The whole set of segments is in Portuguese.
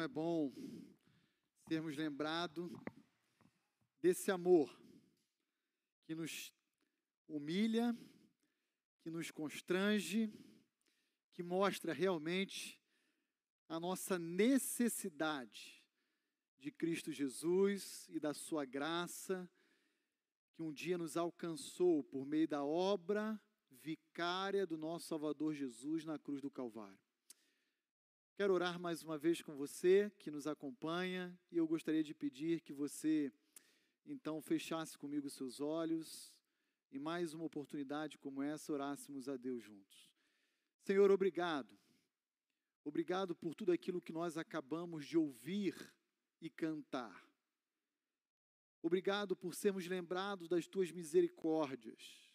Como é bom sermos lembrados desse amor que nos humilha, que nos constrange, que mostra realmente a nossa necessidade de Cristo Jesus e da Sua graça, que um dia nos alcançou por meio da obra vicária do nosso Salvador Jesus na cruz do Calvário. Quero orar mais uma vez com você que nos acompanha e eu gostaria de pedir que você então fechasse comigo seus olhos e mais uma oportunidade como essa orássemos a Deus juntos. Senhor, obrigado. Obrigado por tudo aquilo que nós acabamos de ouvir e cantar. Obrigado por sermos lembrados das tuas misericórdias.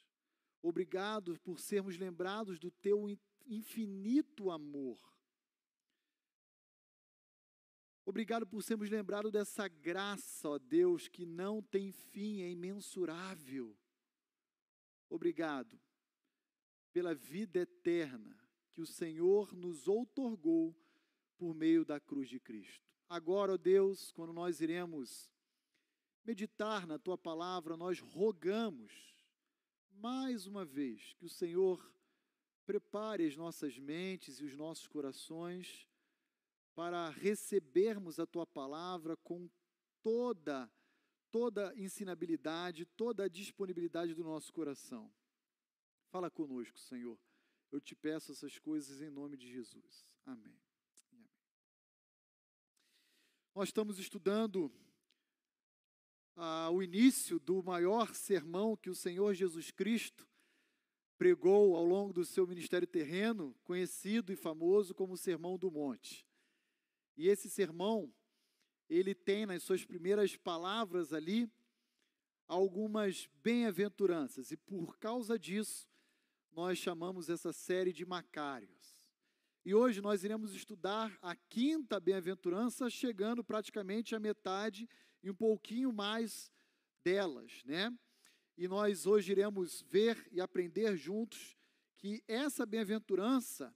Obrigado por sermos lembrados do teu infinito amor. Obrigado por sermos lembrados dessa graça, ó Deus, que não tem fim, é imensurável. Obrigado pela vida eterna que o Senhor nos outorgou por meio da cruz de Cristo. Agora, ó Deus, quando nós iremos meditar na tua palavra, nós rogamos mais uma vez que o Senhor prepare as nossas mentes e os nossos corações para recebermos a tua palavra com toda toda ensinabilidade, toda a disponibilidade do nosso coração. Fala conosco, Senhor. Eu te peço essas coisas em nome de Jesus. Amém. Amém. Nós estamos estudando ah, o início do maior sermão que o Senhor Jesus Cristo pregou ao longo do seu ministério terreno, conhecido e famoso como o Sermão do Monte. E esse sermão, ele tem nas suas primeiras palavras ali algumas bem-aventuranças, e por causa disso, nós chamamos essa série de Macários. E hoje nós iremos estudar a quinta bem-aventurança, chegando praticamente à metade e um pouquinho mais delas, né? E nós hoje iremos ver e aprender juntos que essa bem-aventurança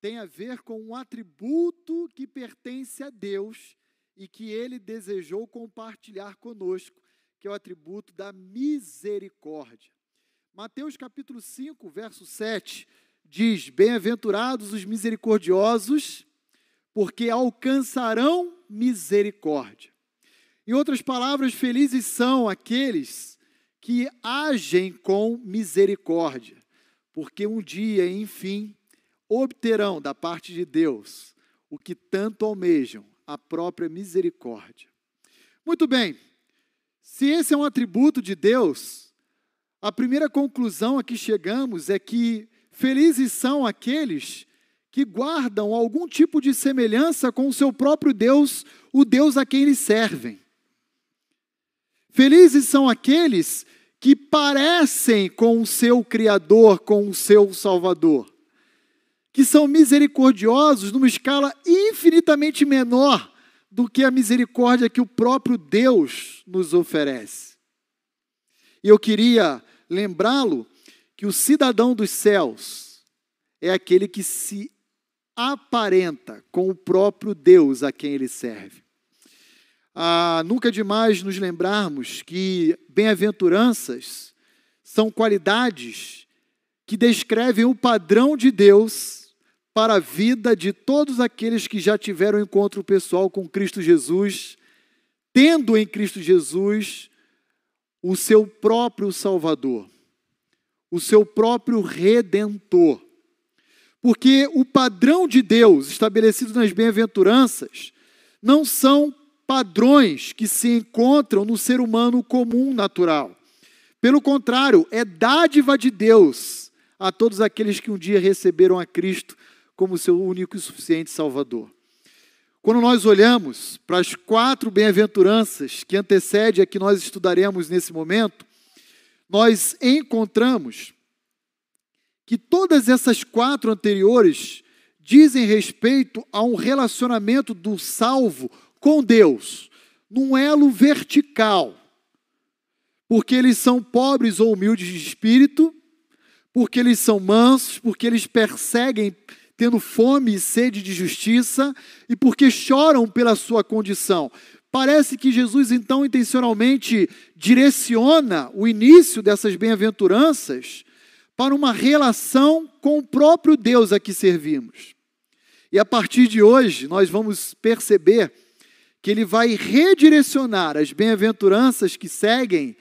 tem a ver com um atributo que pertence a Deus e que ele desejou compartilhar conosco, que é o atributo da misericórdia. Mateus capítulo 5, verso 7 diz: Bem-aventurados os misericordiosos, porque alcançarão misericórdia. Em outras palavras, felizes são aqueles que agem com misericórdia, porque um dia, enfim, obterão da parte de Deus o que tanto almejam, a própria misericórdia. Muito bem, se esse é um atributo de Deus, a primeira conclusão a que chegamos é que felizes são aqueles que guardam algum tipo de semelhança com o seu próprio Deus, o Deus a quem eles servem. Felizes são aqueles que parecem com o seu Criador, com o seu Salvador que são misericordiosos numa escala infinitamente menor do que a misericórdia que o próprio Deus nos oferece. E eu queria lembrá-lo que o cidadão dos céus é aquele que se aparenta com o próprio Deus a quem ele serve. Ah, nunca é demais nos lembrarmos que bem-aventuranças são qualidades que descrevem o padrão de Deus para a vida de todos aqueles que já tiveram encontro pessoal com Cristo Jesus, tendo em Cristo Jesus o seu próprio Salvador, o seu próprio Redentor. Porque o padrão de Deus estabelecido nas bem-aventuranças não são padrões que se encontram no ser humano comum natural. Pelo contrário, é dádiva de Deus a todos aqueles que um dia receberam a Cristo como seu único e suficiente Salvador. Quando nós olhamos para as quatro bem-aventuranças que antecedem a que nós estudaremos nesse momento, nós encontramos que todas essas quatro anteriores dizem respeito a um relacionamento do salvo com Deus, num elo vertical, porque eles são pobres ou humildes de espírito, porque eles são mansos, porque eles perseguem tendo fome e sede de justiça e porque choram pela sua condição. Parece que Jesus, então, intencionalmente direciona o início dessas bem-aventuranças para uma relação com o próprio Deus a que servimos. E a partir de hoje, nós vamos perceber que ele vai redirecionar as bem-aventuranças que seguem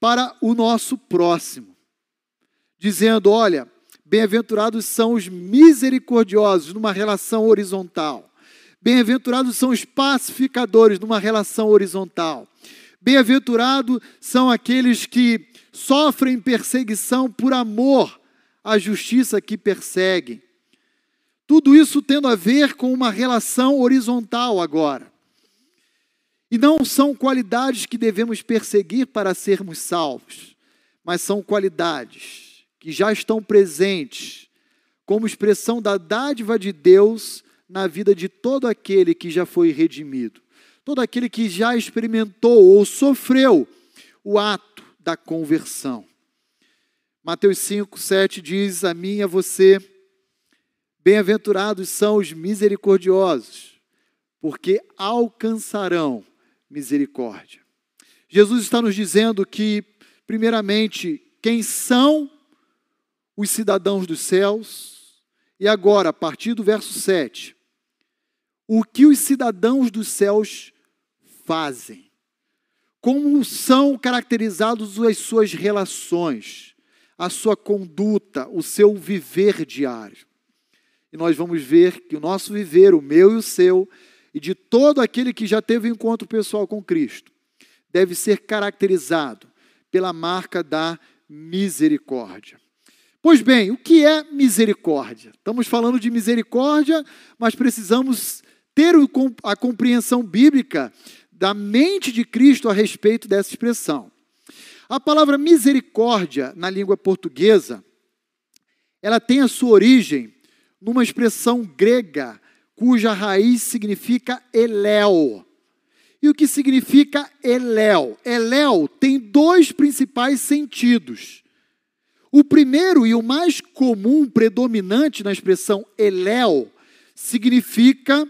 para o nosso próximo, dizendo: olha, bem-aventurados são os misericordiosos numa relação horizontal. Bem-aventurados são os pacificadores numa relação horizontal. Bem-aventurados são aqueles que sofrem perseguição por amor à justiça que perseguem. Tudo isso tendo a ver com uma relação horizontal agora. E não são qualidades que devemos perseguir para sermos salvos, mas são qualidades que já estão presentes como expressão da dádiva de Deus na vida de todo aquele que já foi redimido, todo aquele que já experimentou ou sofreu o ato da conversão. Mateus 5, 7 diz: A mim e a você, bem-aventurados são os misericordiosos, porque alcançarão misericórdia. Jesus está nos dizendo que, primeiramente, quem são os cidadãos dos céus, e agora, a partir do verso 7, o que os cidadãos dos céus fazem, como são caracterizados as suas relações, a sua conduta, o seu viver diário. E nós vamos ver que o nosso viver, o meu e o seu, e de todo aquele que já teve um encontro pessoal com Cristo, deve ser caracterizado pela marca da misericórdia. Pois bem, o que é misericórdia? Estamos falando de misericórdia, mas precisamos ter a compreensão bíblica da mente de Cristo a respeito dessa expressão. A palavra misericórdia na língua portuguesa, ela tem a sua origem numa expressão grega cuja raiz significa eléu. E o que significa eléu? Eléu tem dois principais sentidos. O primeiro e o mais comum, predominante na expressão eléu, significa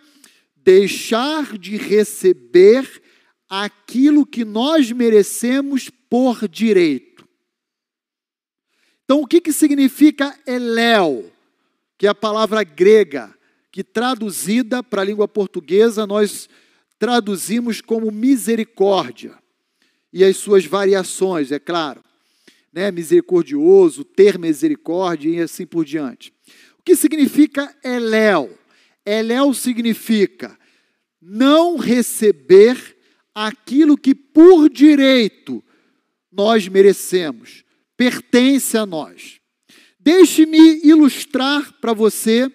deixar de receber aquilo que nós merecemos por direito. Então, o que, que significa eléu? Que é a palavra grega que traduzida para a língua portuguesa nós traduzimos como misericórdia. E as suas variações, é claro. Né? Misericordioso, ter misericórdia e assim por diante. O que significa eléu? Eléu significa não receber aquilo que por direito nós merecemos, pertence a nós. Deixe-me ilustrar para você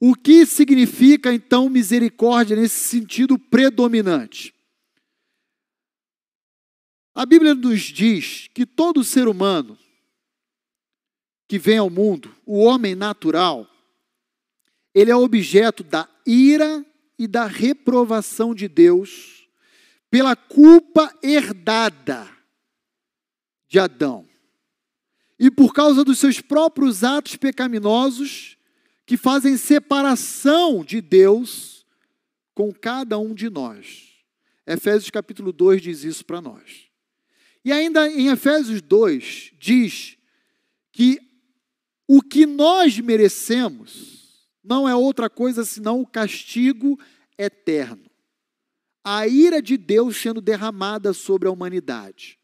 o que significa então misericórdia nesse sentido predominante? A Bíblia nos diz que todo ser humano que vem ao mundo, o homem natural, ele é objeto da ira e da reprovação de Deus pela culpa herdada de Adão. E por causa dos seus próprios atos pecaminosos, que fazem separação de Deus com cada um de nós. Efésios capítulo 2 diz isso para nós. E ainda em Efésios 2 diz que o que nós merecemos não é outra coisa senão o castigo eterno. A ira de Deus sendo derramada sobre a humanidade.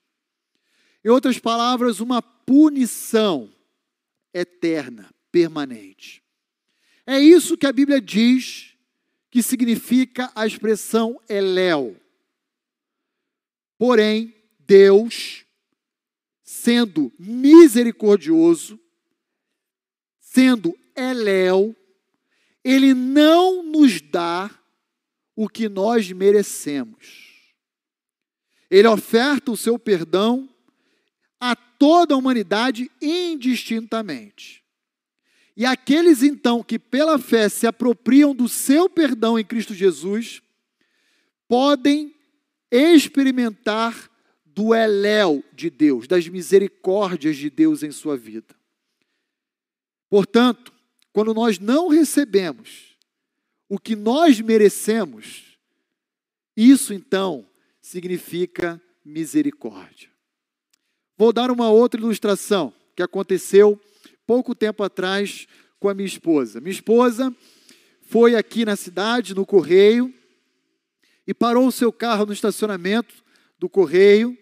Em outras palavras, uma punição eterna, permanente. É isso que a Bíblia diz que significa a expressão eléu. Porém, Deus, sendo misericordioso, sendo eléu, ele não nos dá o que nós merecemos. Ele oferta o seu perdão a toda a humanidade indistintamente. E aqueles então que pela fé se apropriam do seu perdão em Cristo Jesus, podem experimentar do eléu de Deus, das misericórdias de Deus em sua vida. Portanto, quando nós não recebemos o que nós merecemos, isso então significa misericórdia. Vou dar uma outra ilustração que aconteceu pouco tempo atrás com a minha esposa. Minha esposa foi aqui na cidade, no correio, e parou o seu carro no estacionamento do correio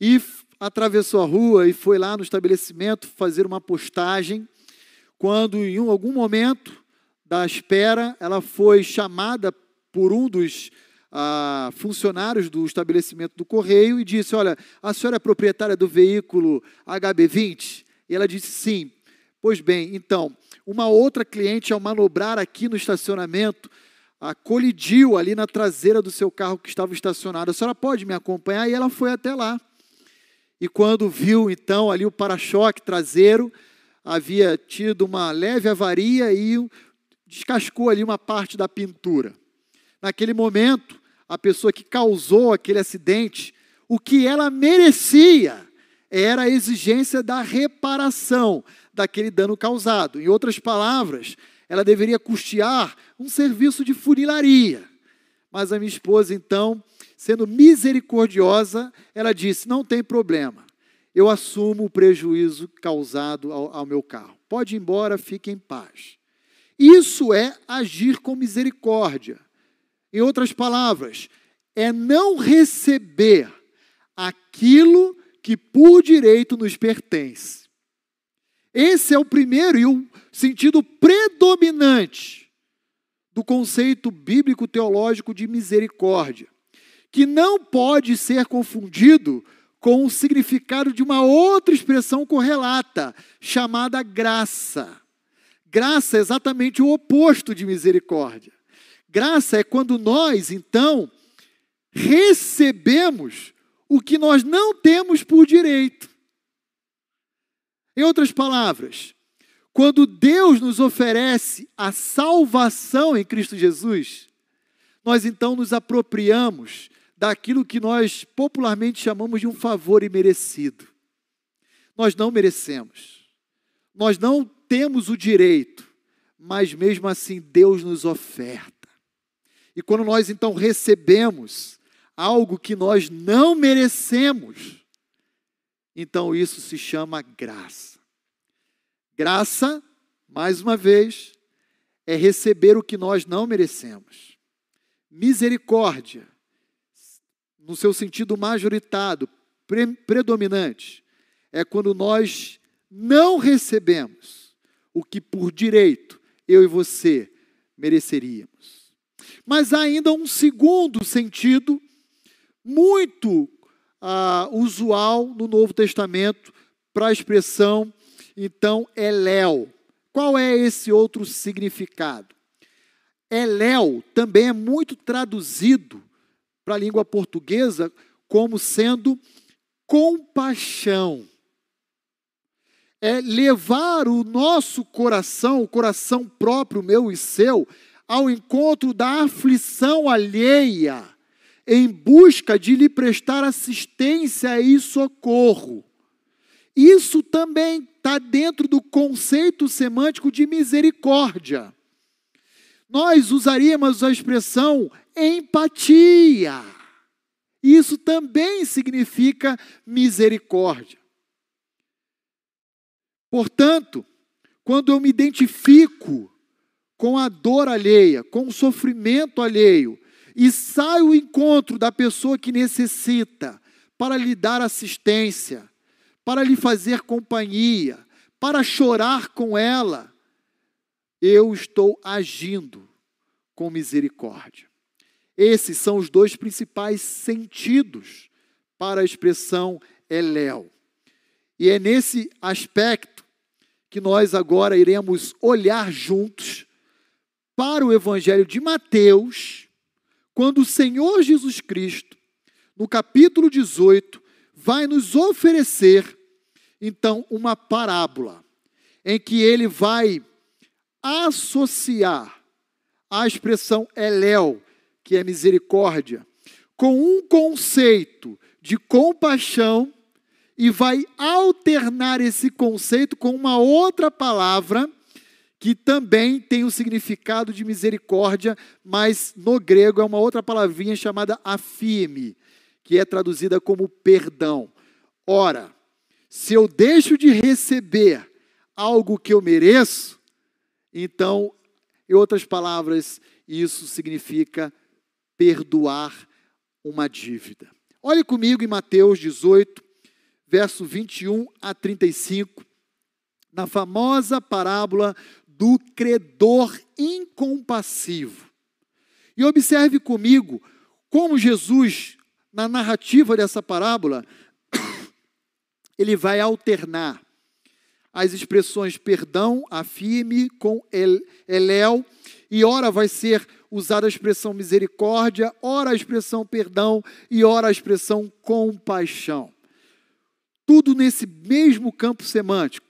e atravessou a rua e foi lá no estabelecimento fazer uma postagem. Quando, em algum momento da espera, ela foi chamada por um dos ah, funcionários do estabelecimento do correio e disse: Olha, a senhora é proprietária do veículo HB20? E ela disse: Sim. Pois bem, então, uma outra cliente, ao manobrar aqui no estacionamento, ah, colidiu ali na traseira do seu carro que estava estacionado. A senhora pode me acompanhar? E ela foi até lá. E quando viu então ali o para-choque traseiro, havia tido uma leve avaria e descascou ali uma parte da pintura. Naquele momento, a pessoa que causou aquele acidente, o que ela merecia era a exigência da reparação daquele dano causado. Em outras palavras, ela deveria custear um serviço de funilaria. Mas a minha esposa, então, sendo misericordiosa, ela disse: Não tem problema, eu assumo o prejuízo causado ao, ao meu carro. Pode ir embora, fique em paz. Isso é agir com misericórdia. Em outras palavras, é não receber aquilo que por direito nos pertence. Esse é o primeiro e o sentido predominante do conceito bíblico teológico de misericórdia, que não pode ser confundido com o significado de uma outra expressão correlata, chamada graça. Graça é exatamente o oposto de misericórdia. Graça é quando nós, então, recebemos o que nós não temos por direito. Em outras palavras, quando Deus nos oferece a salvação em Cristo Jesus, nós então nos apropriamos daquilo que nós popularmente chamamos de um favor imerecido. Nós não merecemos, nós não temos o direito, mas mesmo assim Deus nos oferta. E quando nós então recebemos algo que nós não merecemos, então isso se chama graça. Graça, mais uma vez, é receber o que nós não merecemos. Misericórdia, no seu sentido majoritado, pre predominante, é quando nós não recebemos o que por direito eu e você mereceríamos. Mas há ainda um segundo sentido, muito ah, usual no Novo Testamento, para a expressão, então, Eléu. Qual é esse outro significado? Eléu também é muito traduzido para a língua portuguesa como sendo compaixão. É levar o nosso coração, o coração próprio, meu e seu, ao encontro da aflição alheia, em busca de lhe prestar assistência e socorro. Isso também está dentro do conceito semântico de misericórdia. Nós usaríamos a expressão empatia. Isso também significa misericórdia. Portanto, quando eu me identifico com a dor alheia, com o sofrimento alheio, e sai ao encontro da pessoa que necessita para lhe dar assistência, para lhe fazer companhia, para chorar com ela, eu estou agindo com misericórdia. Esses são os dois principais sentidos para a expressão Eléu. E é nesse aspecto que nós agora iremos olhar juntos para o Evangelho de Mateus, quando o Senhor Jesus Cristo, no capítulo 18, vai nos oferecer, então, uma parábola, em que ele vai associar a expressão Eléu, que é misericórdia, com um conceito de compaixão e vai alternar esse conceito com uma outra palavra que também tem o significado de misericórdia, mas no grego é uma outra palavrinha chamada afime, que é traduzida como perdão. Ora, se eu deixo de receber algo que eu mereço, então, em outras palavras, isso significa perdoar uma dívida. Olhe comigo em Mateus 18, verso 21 a 35, na famosa parábola do credor incompassivo. E observe comigo como Jesus, na narrativa dessa parábola, ele vai alternar as expressões perdão, afirme, com el, eléu, e ora vai ser usada a expressão misericórdia, ora a expressão perdão e ora a expressão compaixão. Tudo nesse mesmo campo semântico,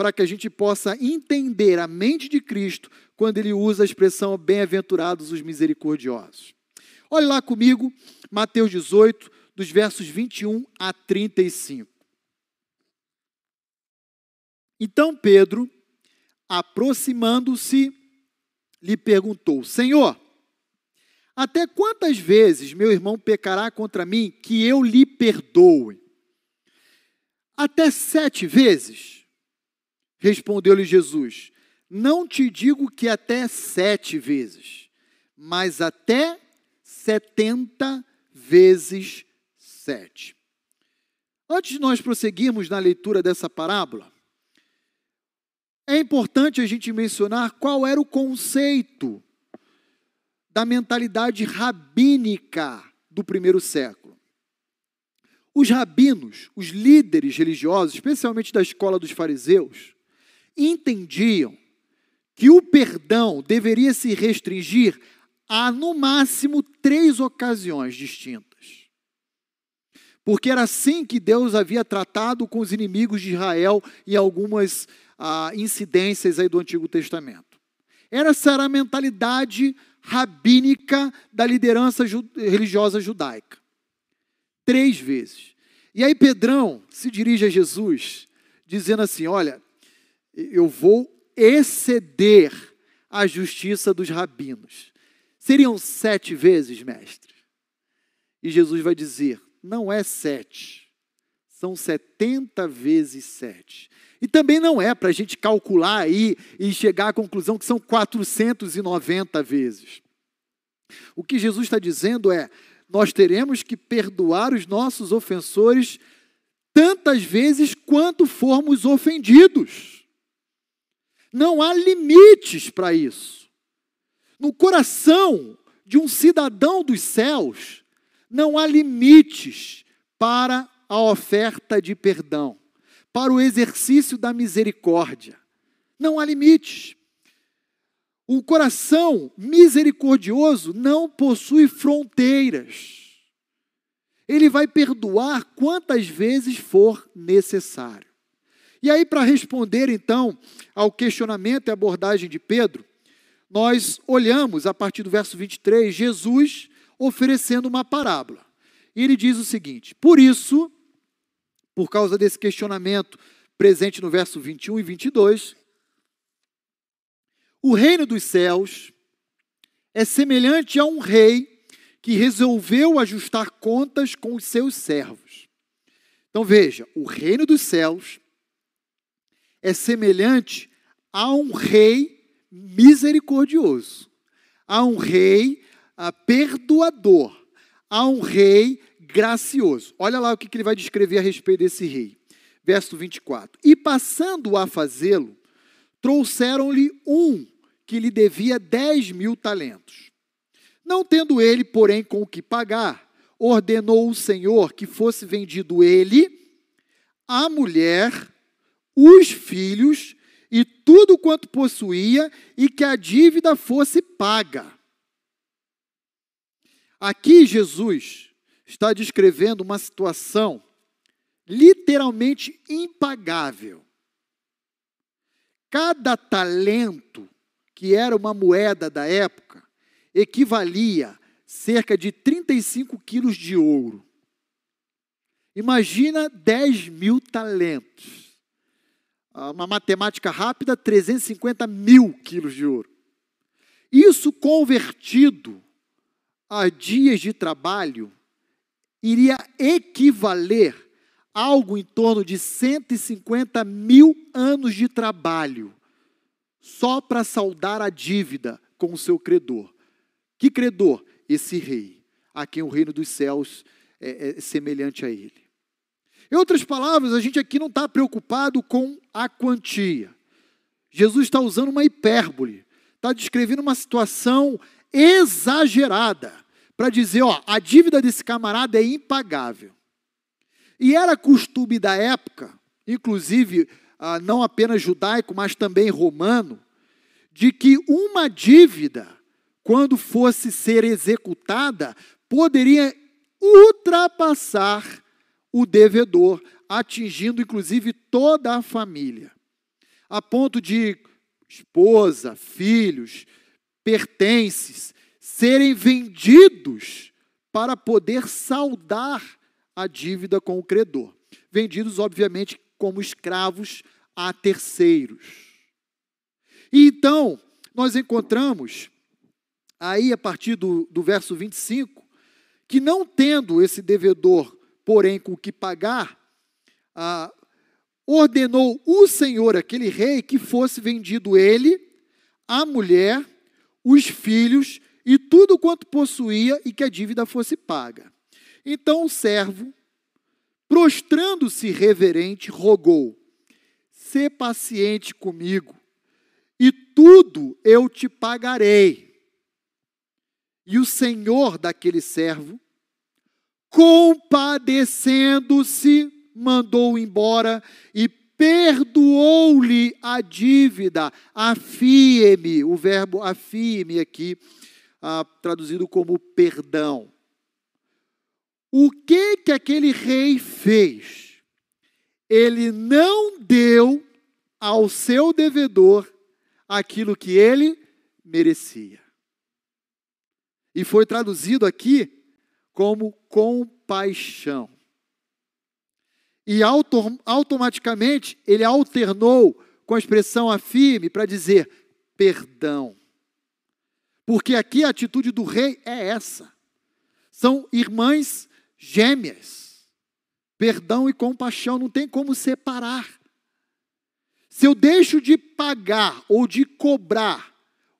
para que a gente possa entender a mente de Cristo quando ele usa a expressão bem-aventurados os misericordiosos. Olhe lá comigo, Mateus 18, dos versos 21 a 35. Então Pedro, aproximando-se, lhe perguntou: Senhor, até quantas vezes meu irmão pecará contra mim que eu lhe perdoe? Até sete vezes? Respondeu-lhe Jesus: Não te digo que até sete vezes, mas até setenta vezes sete. Antes de nós prosseguirmos na leitura dessa parábola, é importante a gente mencionar qual era o conceito da mentalidade rabínica do primeiro século. Os rabinos, os líderes religiosos, especialmente da escola dos fariseus, entendiam que o perdão deveria se restringir a, no máximo, três ocasiões distintas. Porque era assim que Deus havia tratado com os inimigos de Israel em algumas ah, incidências aí do Antigo Testamento. Essa era a mentalidade rabínica da liderança religiosa judaica. Três vezes. E aí Pedrão se dirige a Jesus, dizendo assim: Olha, eu vou exceder a justiça dos rabinos. Seriam sete vezes, mestre? E Jesus vai dizer: Não é sete, são setenta vezes sete. E também não é para a gente calcular aí e chegar à conclusão que são 490 vezes. O que Jesus está dizendo é: nós teremos que perdoar os nossos ofensores tantas vezes quanto formos ofendidos. Não há limites para isso. No coração de um cidadão dos céus, não há limites para a oferta de perdão para o exercício da misericórdia. Não há limites. O coração misericordioso não possui fronteiras. Ele vai perdoar quantas vezes for necessário. E aí, para responder então ao questionamento e abordagem de Pedro, nós olhamos a partir do verso 23, Jesus oferecendo uma parábola. Ele diz o seguinte: Por isso, por causa desse questionamento presente no verso 21 e 22. O reino dos céus é semelhante a um rei que resolveu ajustar contas com os seus servos. Então veja, o reino dos céus é semelhante a um rei misericordioso, a um rei a perdoador, a um rei gracioso. Olha lá o que ele vai descrever a respeito desse rei. Verso 24: E passando a fazê-lo, trouxeram-lhe um que lhe devia dez mil talentos. Não tendo ele, porém, com o que pagar, ordenou o Senhor que fosse vendido ele, a mulher, os filhos e tudo quanto possuía, e que a dívida fosse paga. Aqui Jesus está descrevendo uma situação literalmente impagável. Cada talento, que era uma moeda da época, equivalia cerca de 35 quilos de ouro. Imagina 10 mil talentos. Uma matemática rápida, 350 mil quilos de ouro. Isso convertido a dias de trabalho iria equivaler a algo em torno de 150 mil anos de trabalho só para saldar a dívida com o seu credor. Que credor? Esse rei, a quem o reino dos céus é, é semelhante a ele. Em outras palavras, a gente aqui não está preocupado com a quantia. Jesus está usando uma hipérbole, está descrevendo uma situação exagerada para dizer, ó, a dívida desse camarada é impagável. E era costume da época, inclusive ah, não apenas judaico, mas também romano, de que uma dívida, quando fosse ser executada, poderia ultrapassar o devedor, atingindo inclusive toda a família, a ponto de esposa, filhos, pertences serem vendidos para poder saldar a dívida com o credor. Vendidos, obviamente, como escravos a terceiros. E então, nós encontramos, aí a partir do, do verso 25, que não tendo esse devedor, porém com o que pagar, ah, ordenou o Senhor, aquele rei, que fosse vendido ele, a mulher, os filhos e tudo quanto possuía e que a dívida fosse paga. Então o servo, prostrando-se reverente, rogou: Sê paciente comigo, e tudo eu te pagarei. E o senhor daquele servo, compadecendo-se, mandou embora e perdoou-lhe a dívida. Afie-me, o verbo afie-me aqui, ah, traduzido como perdão. O que que aquele rei fez? Ele não deu ao seu devedor aquilo que ele merecia. E foi traduzido aqui como compaixão. E auto, automaticamente ele alternou com a expressão afirme para dizer perdão. Porque aqui a atitude do rei é essa. São irmãs gêmeas. Perdão e compaixão não tem como separar. Se eu deixo de pagar ou de cobrar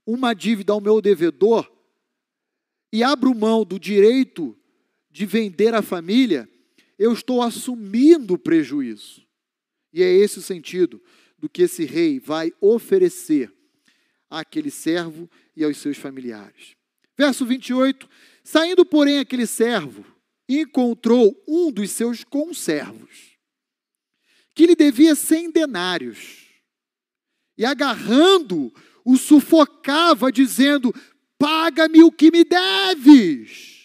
uma dívida ao meu devedor e abro mão do direito de vender a família, eu estou assumindo o prejuízo. E é esse o sentido do que esse rei vai oferecer àquele servo e aos seus familiares. Verso 28: Saindo, porém, aquele servo, encontrou um dos seus conservos, que lhe devia cem denários, e agarrando, o sufocava, dizendo: Paga-me o que me deves.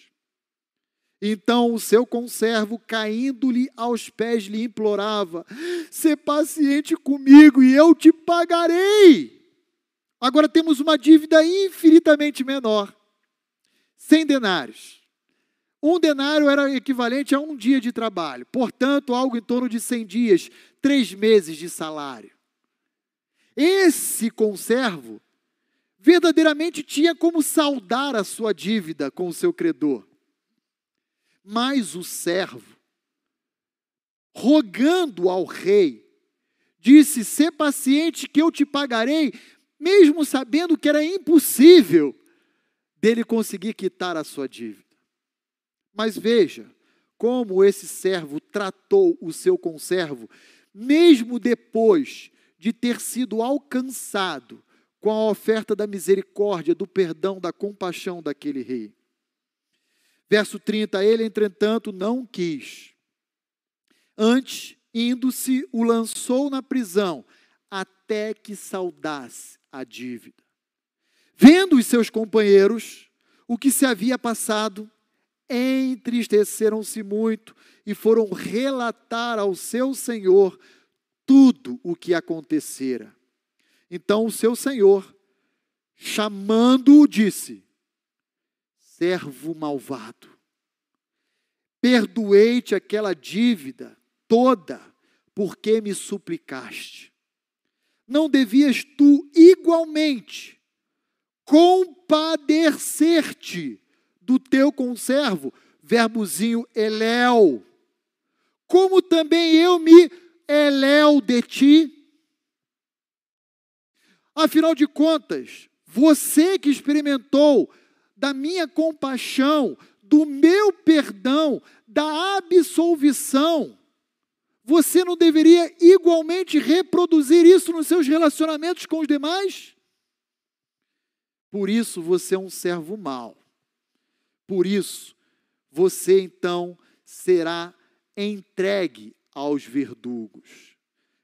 Então o seu conservo, caindo-lhe aos pés, lhe implorava: Sê paciente comigo e eu te pagarei. Agora temos uma dívida infinitamente menor: cem denários. Um denário era equivalente a um dia de trabalho, portanto, algo em torno de 100 dias, três meses de salário. Esse conservo verdadeiramente tinha como saldar a sua dívida com o seu credor. Mas o servo, rogando ao rei, disse: Sê paciente que eu te pagarei, mesmo sabendo que era impossível dele conseguir quitar a sua dívida. Mas veja como esse servo tratou o seu conservo, mesmo depois de ter sido alcançado com a oferta da misericórdia, do perdão, da compaixão daquele rei. Verso 30, ele, entretanto, não quis. Antes, indo-se, o lançou na prisão, até que saudasse a dívida. Vendo os seus companheiros o que se havia passado, entristeceram-se muito e foram relatar ao seu senhor tudo o que acontecera. Então o seu senhor, chamando-o, disse: Servo malvado, perdoei-te aquela dívida toda, porque me suplicaste. não devias tu igualmente compadecer-te do teu conservo, verbozinho eléu, como também eu me eléu de ti? Afinal de contas, você que experimentou da minha compaixão, do meu perdão, da absolvição, você não deveria igualmente reproduzir isso nos seus relacionamentos com os demais? Por isso você é um servo mau. Por isso você então será entregue aos verdugos.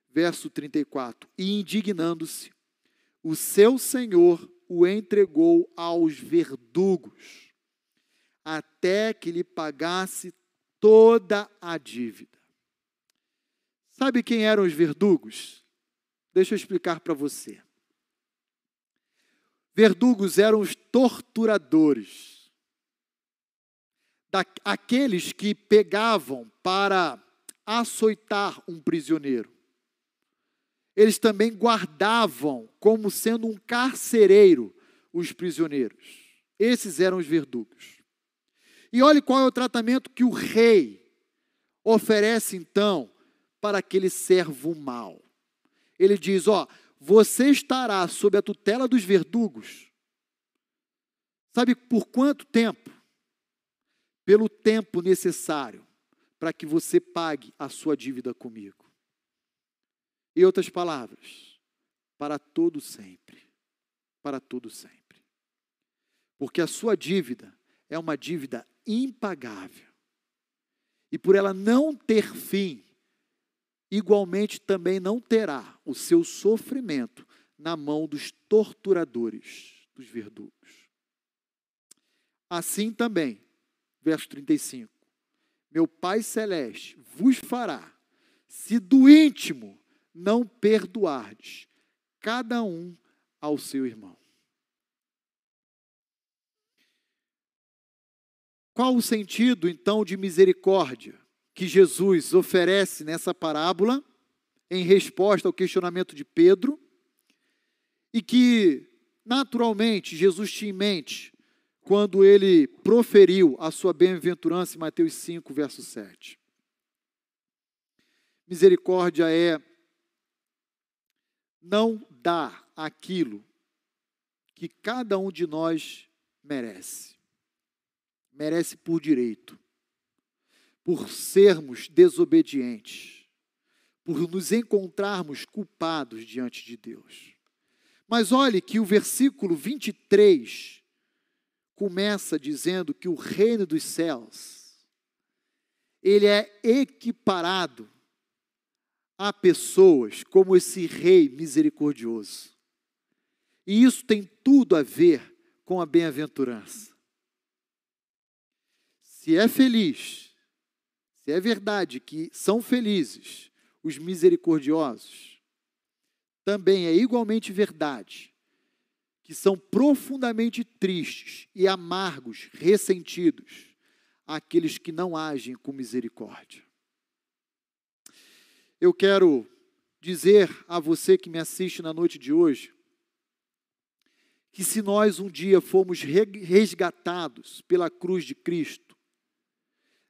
Verso 34: E indignando-se, o seu senhor o entregou aos verdugos, até que lhe pagasse toda a dívida. Sabe quem eram os verdugos? Deixa eu explicar para você. Verdugos eram os torturadores, aqueles que pegavam para açoitar um prisioneiro. Eles também guardavam como sendo um carcereiro os prisioneiros. Esses eram os verdugos. E olhe qual é o tratamento que o rei oferece então para aquele servo mau. Ele diz: Ó, você estará sob a tutela dos verdugos. Sabe por quanto tempo? Pelo tempo necessário para que você pague a sua dívida comigo. Em outras palavras, para todo sempre. Para todo sempre. Porque a sua dívida é uma dívida impagável. E por ela não ter fim, igualmente também não terá o seu sofrimento na mão dos torturadores, dos verdugos. Assim também, verso 35, meu Pai Celeste vos fará, se do íntimo não perdoardes, cada um ao seu irmão. Qual o sentido, então, de misericórdia? que Jesus oferece nessa parábola, em resposta ao questionamento de Pedro, e que, naturalmente, Jesus tinha em mente quando ele proferiu a sua bem-aventurança em Mateus 5, verso 7. Misericórdia é não dar aquilo que cada um de nós merece. Merece por direito por sermos desobedientes, por nos encontrarmos culpados diante de Deus. Mas olhe que o versículo 23 começa dizendo que o reino dos céus ele é equiparado a pessoas como esse rei misericordioso. E isso tem tudo a ver com a bem-aventurança. Se é feliz, se é verdade que são felizes os misericordiosos, também é igualmente verdade que são profundamente tristes e amargos, ressentidos, aqueles que não agem com misericórdia. Eu quero dizer a você que me assiste na noite de hoje, que se nós um dia formos resgatados pela cruz de Cristo,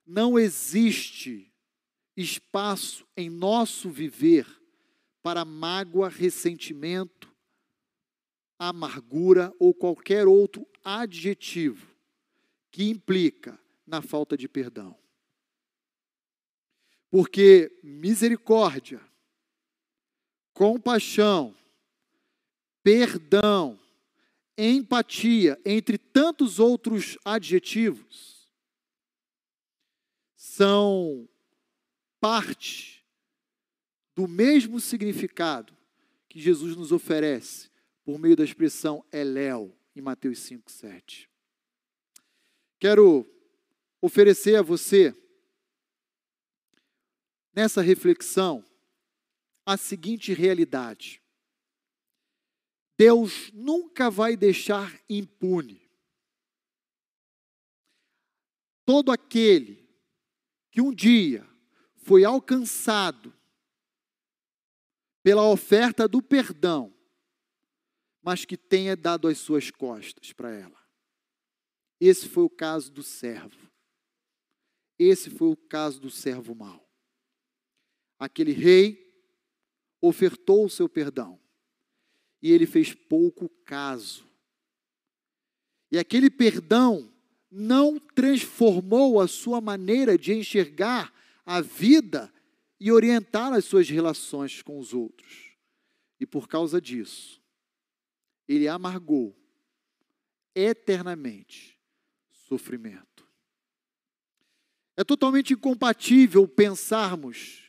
não existe espaço em nosso viver para mágoa, ressentimento, amargura ou qualquer outro adjetivo que implica na falta de perdão. Porque misericórdia, compaixão, perdão, empatia, entre tantos outros adjetivos, são parte do mesmo significado que Jesus nos oferece por meio da expressão Eléu em Mateus 5, 7. Quero oferecer a você, nessa reflexão, a seguinte realidade: Deus nunca vai deixar impune todo aquele que um dia foi alcançado pela oferta do perdão, mas que tenha dado as suas costas para ela. Esse foi o caso do servo. Esse foi o caso do servo mau. Aquele rei ofertou o seu perdão e ele fez pouco caso. E aquele perdão não transformou a sua maneira de enxergar a vida e orientar as suas relações com os outros. E por causa disso, ele amargou eternamente sofrimento. É totalmente incompatível pensarmos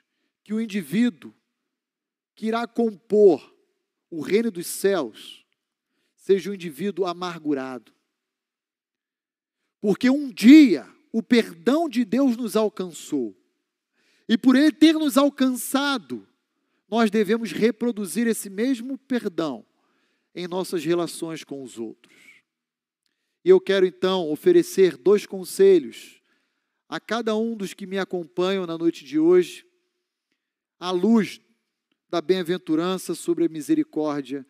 que o indivíduo que irá compor o reino dos céus seja um indivíduo amargurado. Porque um dia o perdão de Deus nos alcançou. E por ele ter nos alcançado, nós devemos reproduzir esse mesmo perdão em nossas relações com os outros. E eu quero então oferecer dois conselhos a cada um dos que me acompanham na noite de hoje, à luz da bem-aventurança sobre a misericórdia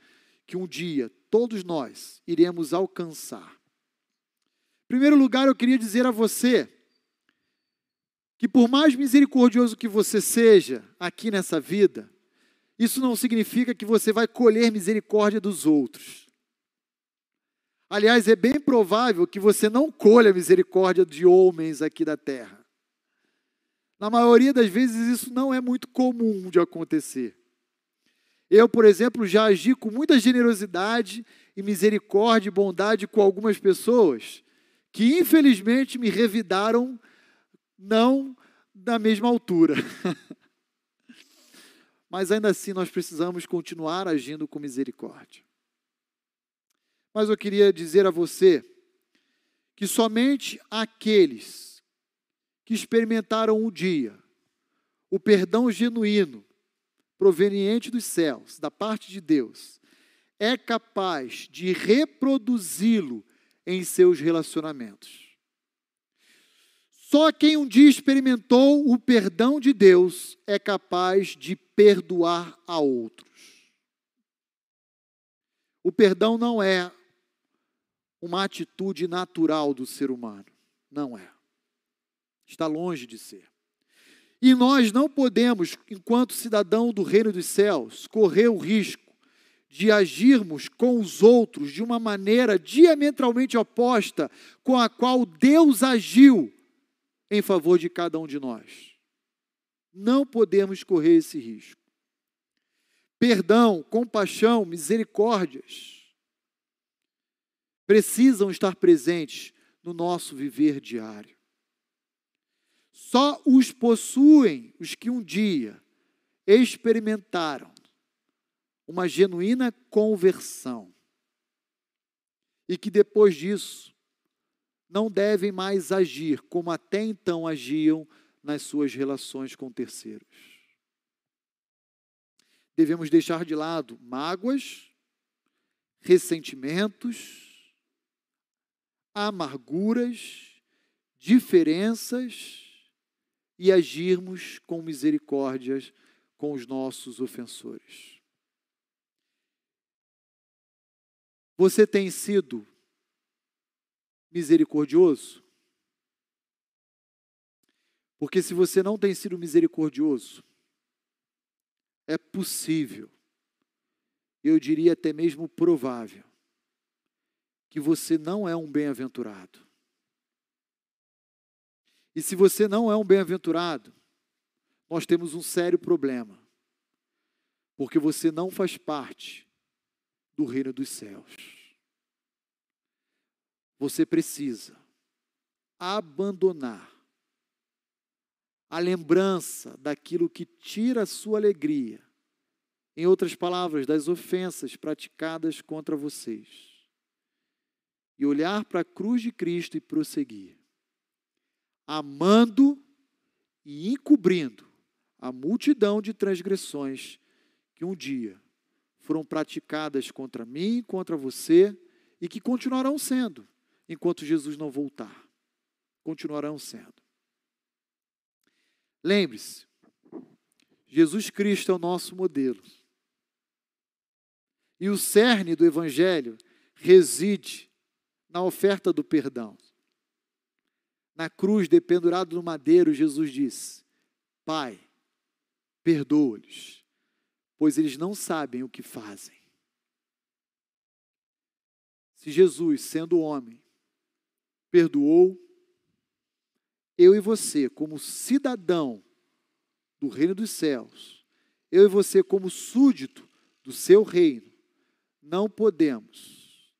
que um dia todos nós iremos alcançar. Em primeiro lugar, eu queria dizer a você que, por mais misericordioso que você seja aqui nessa vida, isso não significa que você vai colher misericórdia dos outros. Aliás, é bem provável que você não colha misericórdia de homens aqui da terra. Na maioria das vezes, isso não é muito comum de acontecer. Eu, por exemplo, já agi com muita generosidade e misericórdia e bondade com algumas pessoas que infelizmente me revidaram não da mesma altura. Mas ainda assim nós precisamos continuar agindo com misericórdia. Mas eu queria dizer a você que somente aqueles que experimentaram o dia, o perdão genuíno, proveniente dos céus, da parte de Deus, é capaz de reproduzi-lo em seus relacionamentos. Só quem um dia experimentou o perdão de Deus é capaz de perdoar a outros. O perdão não é uma atitude natural do ser humano. Não é. Está longe de ser. E nós não podemos, enquanto cidadão do reino dos céus, correr o risco de agirmos com os outros de uma maneira diametralmente oposta com a qual Deus agiu em favor de cada um de nós. Não podemos correr esse risco. Perdão, compaixão, misericórdias precisam estar presentes no nosso viver diário. Só os possuem os que um dia experimentaram uma genuína conversão. E que depois disso não devem mais agir como até então agiam nas suas relações com terceiros. Devemos deixar de lado mágoas, ressentimentos, amarguras, diferenças e agirmos com misericórdias com os nossos ofensores. Você tem sido misericordioso? Porque se você não tem sido misericordioso, é possível, eu diria até mesmo provável, que você não é um bem-aventurado. E se você não é um bem-aventurado, nós temos um sério problema, porque você não faz parte do reino dos céus. Você precisa abandonar a lembrança daquilo que tira a sua alegria, em outras palavras, das ofensas praticadas contra vocês, e olhar para a cruz de Cristo e prosseguir, amando e encobrindo a multidão de transgressões que um dia foram praticadas contra mim, contra você e que continuarão sendo enquanto Jesus não voltar. Continuarão sendo. Lembre-se, Jesus Cristo é o nosso modelo. E o cerne do Evangelho reside na oferta do perdão. Na cruz, dependurado no madeiro, Jesus disse: Pai, perdoa-lhes, pois eles não sabem o que fazem. Se Jesus, sendo homem, perdoou, eu e você, como cidadão do reino dos céus, eu e você, como súdito do seu reino, não podemos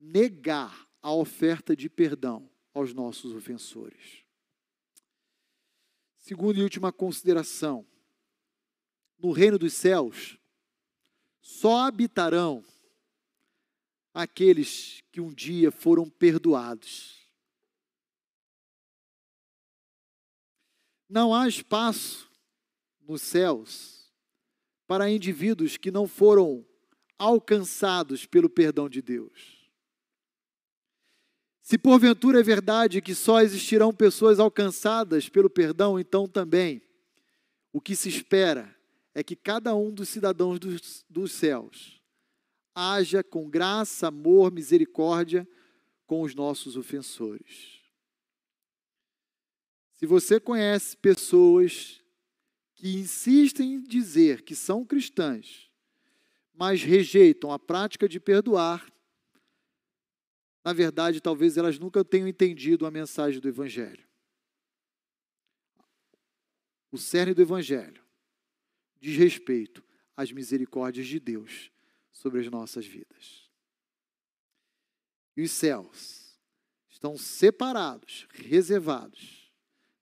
negar a oferta de perdão aos nossos ofensores. Segunda e última consideração: no reino dos céus, só habitarão aqueles que um dia foram perdoados. Não há espaço nos céus para indivíduos que não foram alcançados pelo perdão de Deus. Se porventura é verdade que só existirão pessoas alcançadas pelo perdão, então também o que se espera é que cada um dos cidadãos dos, dos céus haja com graça, amor, misericórdia com os nossos ofensores. Se você conhece pessoas que insistem em dizer que são cristãs, mas rejeitam a prática de perdoar, na verdade, talvez elas nunca tenham entendido a mensagem do Evangelho. O cerne do Evangelho diz respeito às misericórdias de Deus sobre as nossas vidas. E os céus estão separados, reservados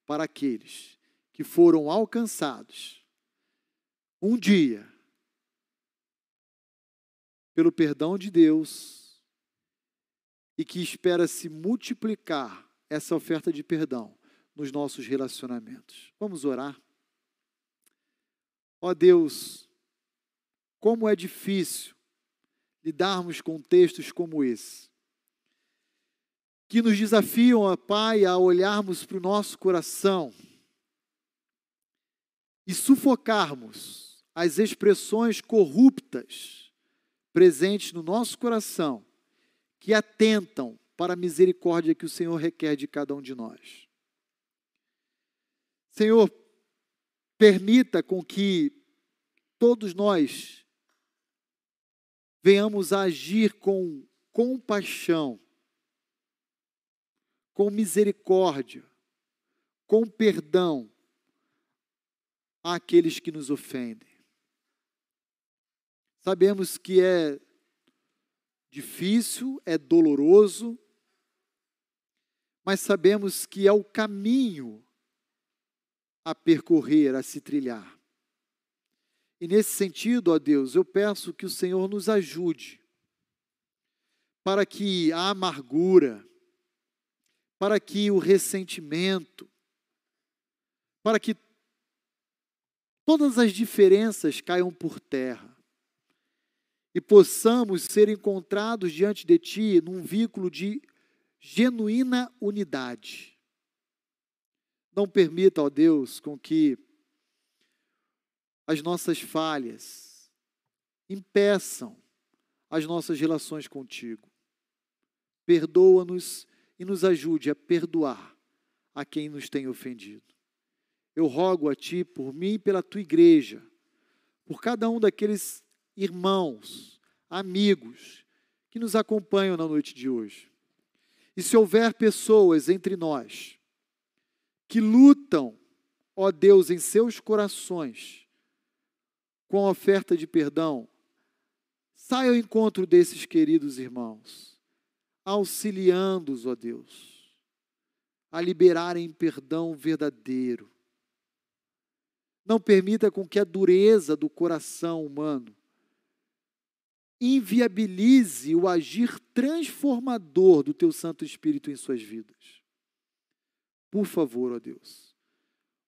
para aqueles que foram alcançados um dia pelo perdão de Deus e que espera se multiplicar essa oferta de perdão nos nossos relacionamentos. Vamos orar? Ó Deus, como é difícil lidarmos com textos como esse, que nos desafiam, ó Pai, a olharmos para o nosso coração e sufocarmos as expressões corruptas presentes no nosso coração, que atentam para a misericórdia que o Senhor requer de cada um de nós. Senhor, permita com que todos nós venhamos a agir com compaixão, com misericórdia, com perdão àqueles que nos ofendem. Sabemos que é difícil, é doloroso, mas sabemos que é o caminho a percorrer, a se trilhar. E nesse sentido, ó Deus, eu peço que o Senhor nos ajude para que a amargura, para que o ressentimento, para que todas as diferenças caiam por terra e possamos ser encontrados diante de Ti num vínculo de genuína unidade. Não permita, ó Deus, com que as nossas falhas, impeçam as nossas relações contigo. Perdoa-nos e nos ajude a perdoar a quem nos tem ofendido. Eu rogo a Ti por mim e pela Tua igreja, por cada um daqueles irmãos, amigos que nos acompanham na noite de hoje. E se houver pessoas entre nós que lutam, ó Deus, em seus corações, com a oferta de perdão, saia ao encontro desses queridos irmãos, auxiliando-os, ó Deus, a liberarem perdão verdadeiro. Não permita com que a dureza do coração humano inviabilize o agir transformador do teu Santo Espírito em suas vidas. Por favor, ó Deus,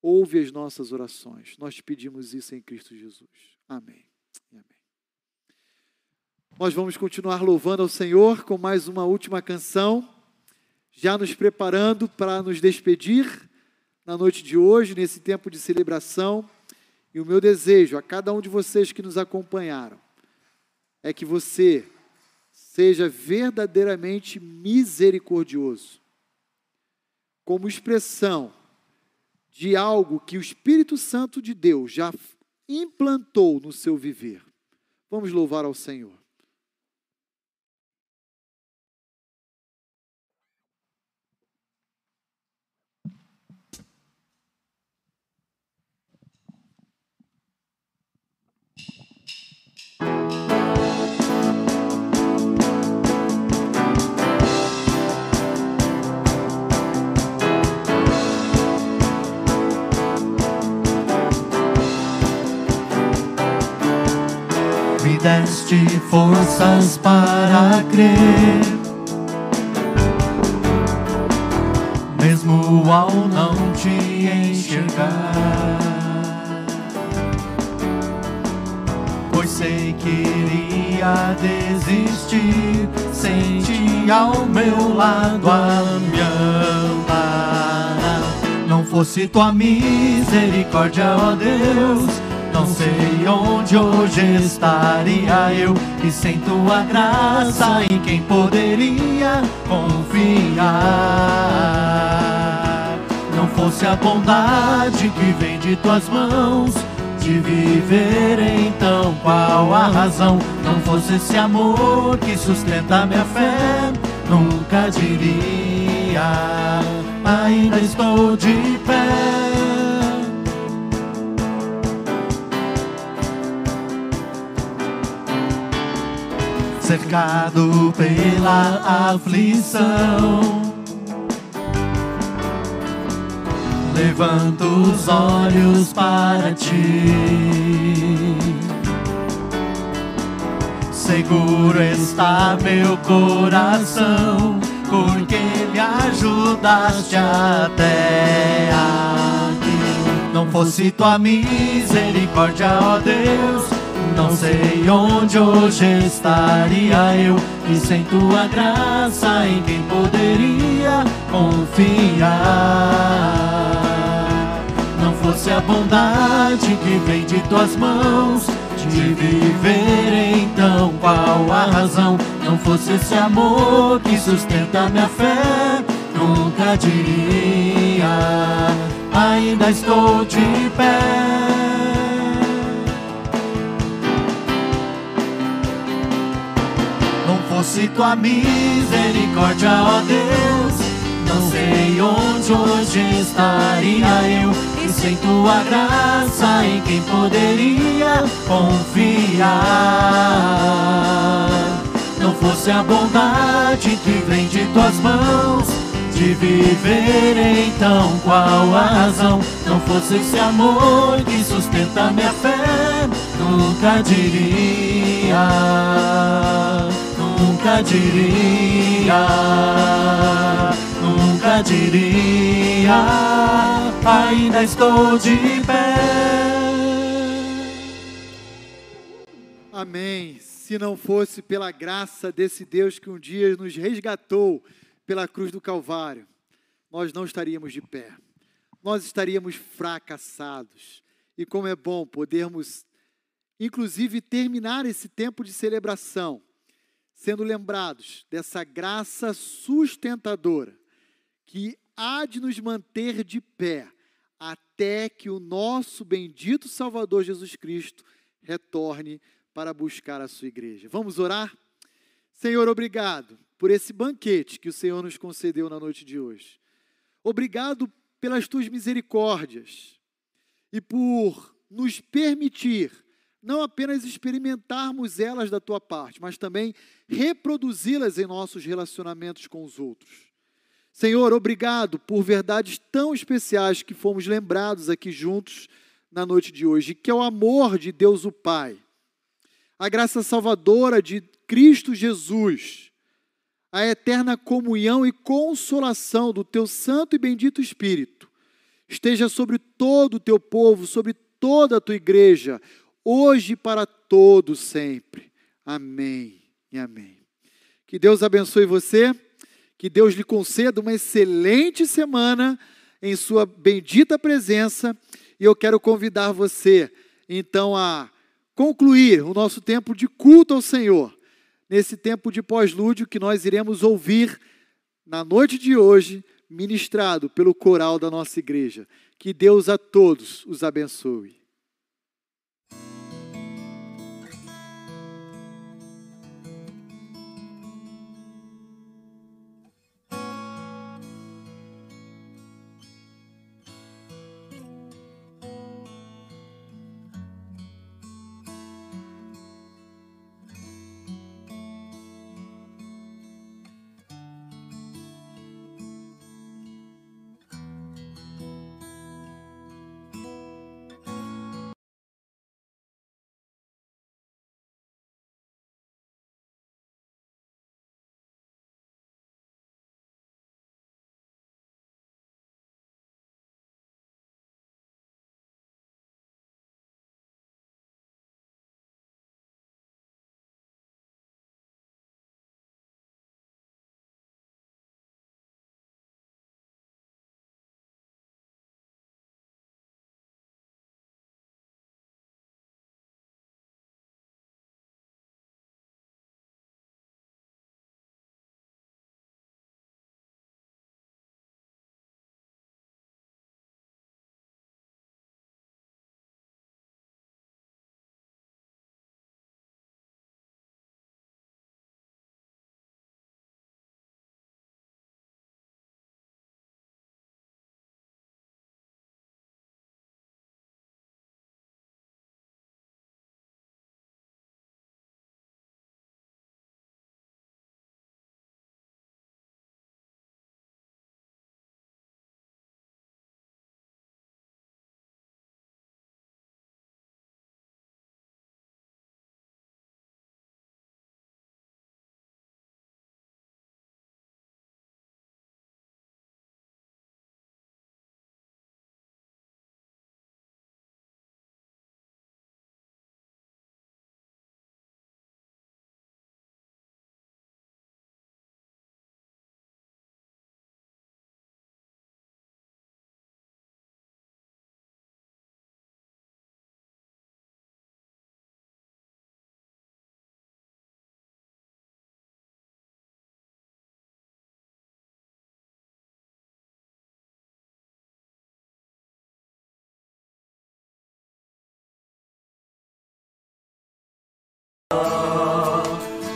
ouve as nossas orações. Nós te pedimos isso em Cristo Jesus. Amém. Amém. Nós vamos continuar louvando ao Senhor com mais uma última canção, já nos preparando para nos despedir na noite de hoje, nesse tempo de celebração. E o meu desejo a cada um de vocês que nos acompanharam é que você seja verdadeiramente misericordioso, como expressão de algo que o Espírito Santo de Deus já implantou no seu viver. Vamos louvar ao Senhor. Deste forças para crer. Mesmo ao não te enxergar, pois sei que iria desistir, senti ao meu lado a me amar. Não fosse tua misericórdia, ó Deus não sei onde hoje estaria eu E sem tua graça em quem poderia confiar. Não fosse a bondade que vem de tuas mãos de viver então qual a razão. Não fosse esse amor que sustenta minha fé nunca diria ainda estou de pé cercado pela aflição. Levanto os olhos para ti. Seguro está meu coração, porque me ajudaste até aqui. Não fosse tua misericórdia, ó Deus não sei onde hoje estaria eu. E sem tua graça em quem poderia confiar. Não fosse a bondade que vem de tuas mãos De viver então qual a razão. Não fosse esse amor que sustenta minha fé Nunca diria Ainda estou de pé fosse tua misericórdia, ó Deus, não sei onde hoje estaria eu. E sem tua graça, em quem poderia confiar? Não fosse a bondade que vem de tuas mãos de viver então qual a razão não fosse esse amor que sustenta minha fé nunca diria nunca diria, nunca diria, ainda estou de pé. Amém. Se não fosse pela graça desse Deus que um dia nos resgatou pela cruz do Calvário, nós não estaríamos de pé. Nós estaríamos fracassados. E como é bom podermos, inclusive, terminar esse tempo de celebração sendo lembrados dessa graça sustentadora que há de nos manter de pé até que o nosso bendito Salvador Jesus Cristo retorne para buscar a sua igreja. Vamos orar? Senhor, obrigado por esse banquete que o Senhor nos concedeu na noite de hoje. Obrigado pelas tuas misericórdias e por nos permitir não apenas experimentarmos elas da tua parte, mas também reproduzi-las em nossos relacionamentos com os outros. Senhor, obrigado por verdades tão especiais que fomos lembrados aqui juntos na noite de hoje, que é o amor de Deus o Pai, a graça salvadora de Cristo Jesus, a eterna comunhão e consolação do teu santo e bendito Espírito, esteja sobre todo o teu povo, sobre toda a tua igreja, hoje para todo sempre. Amém e amém. Que Deus abençoe você, que Deus lhe conceda uma excelente semana em sua bendita presença, e eu quero convidar você então a concluir o nosso tempo de culto ao Senhor, nesse tempo de pós-lúdio que nós iremos ouvir na noite de hoje, ministrado pelo coral da nossa igreja. Que Deus a todos os abençoe.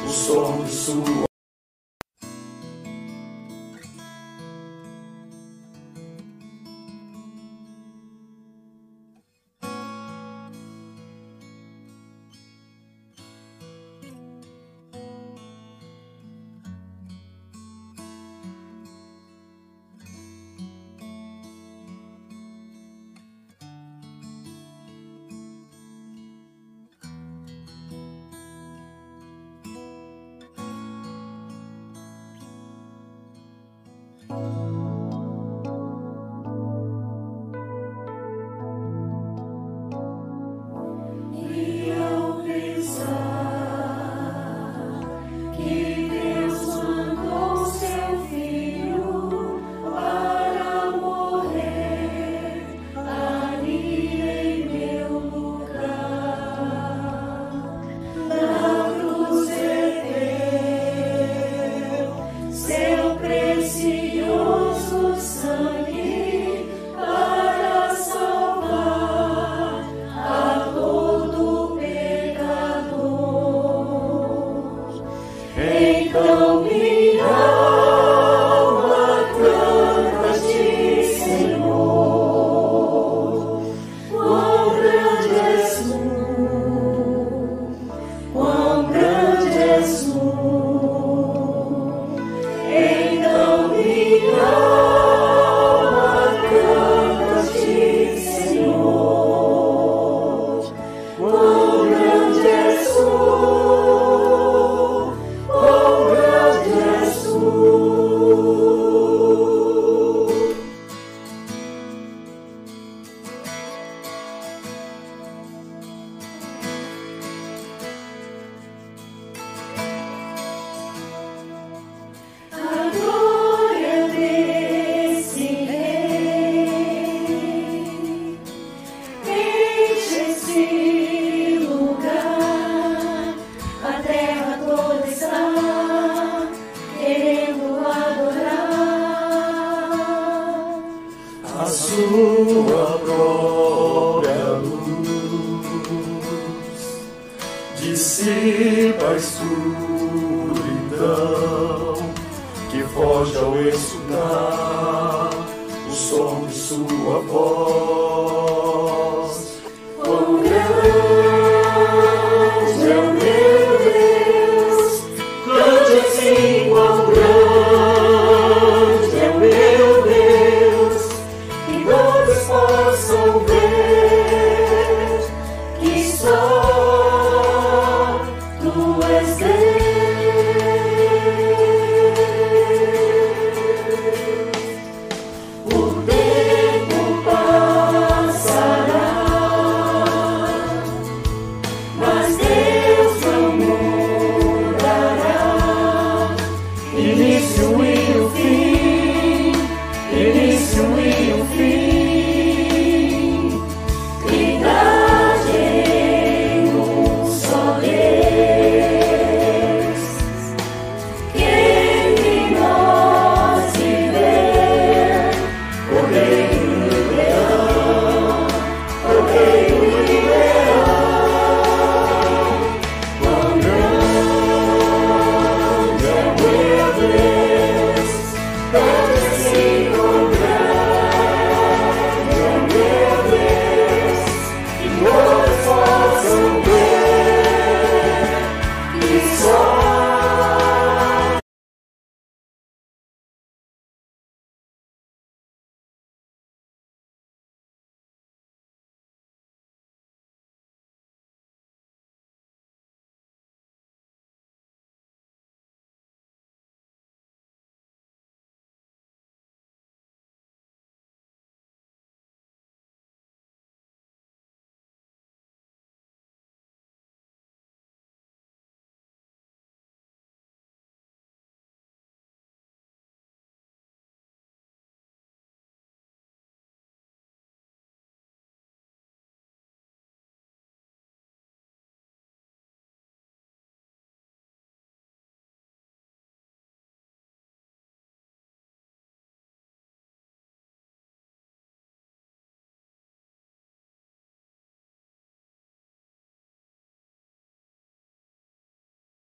O som do suor.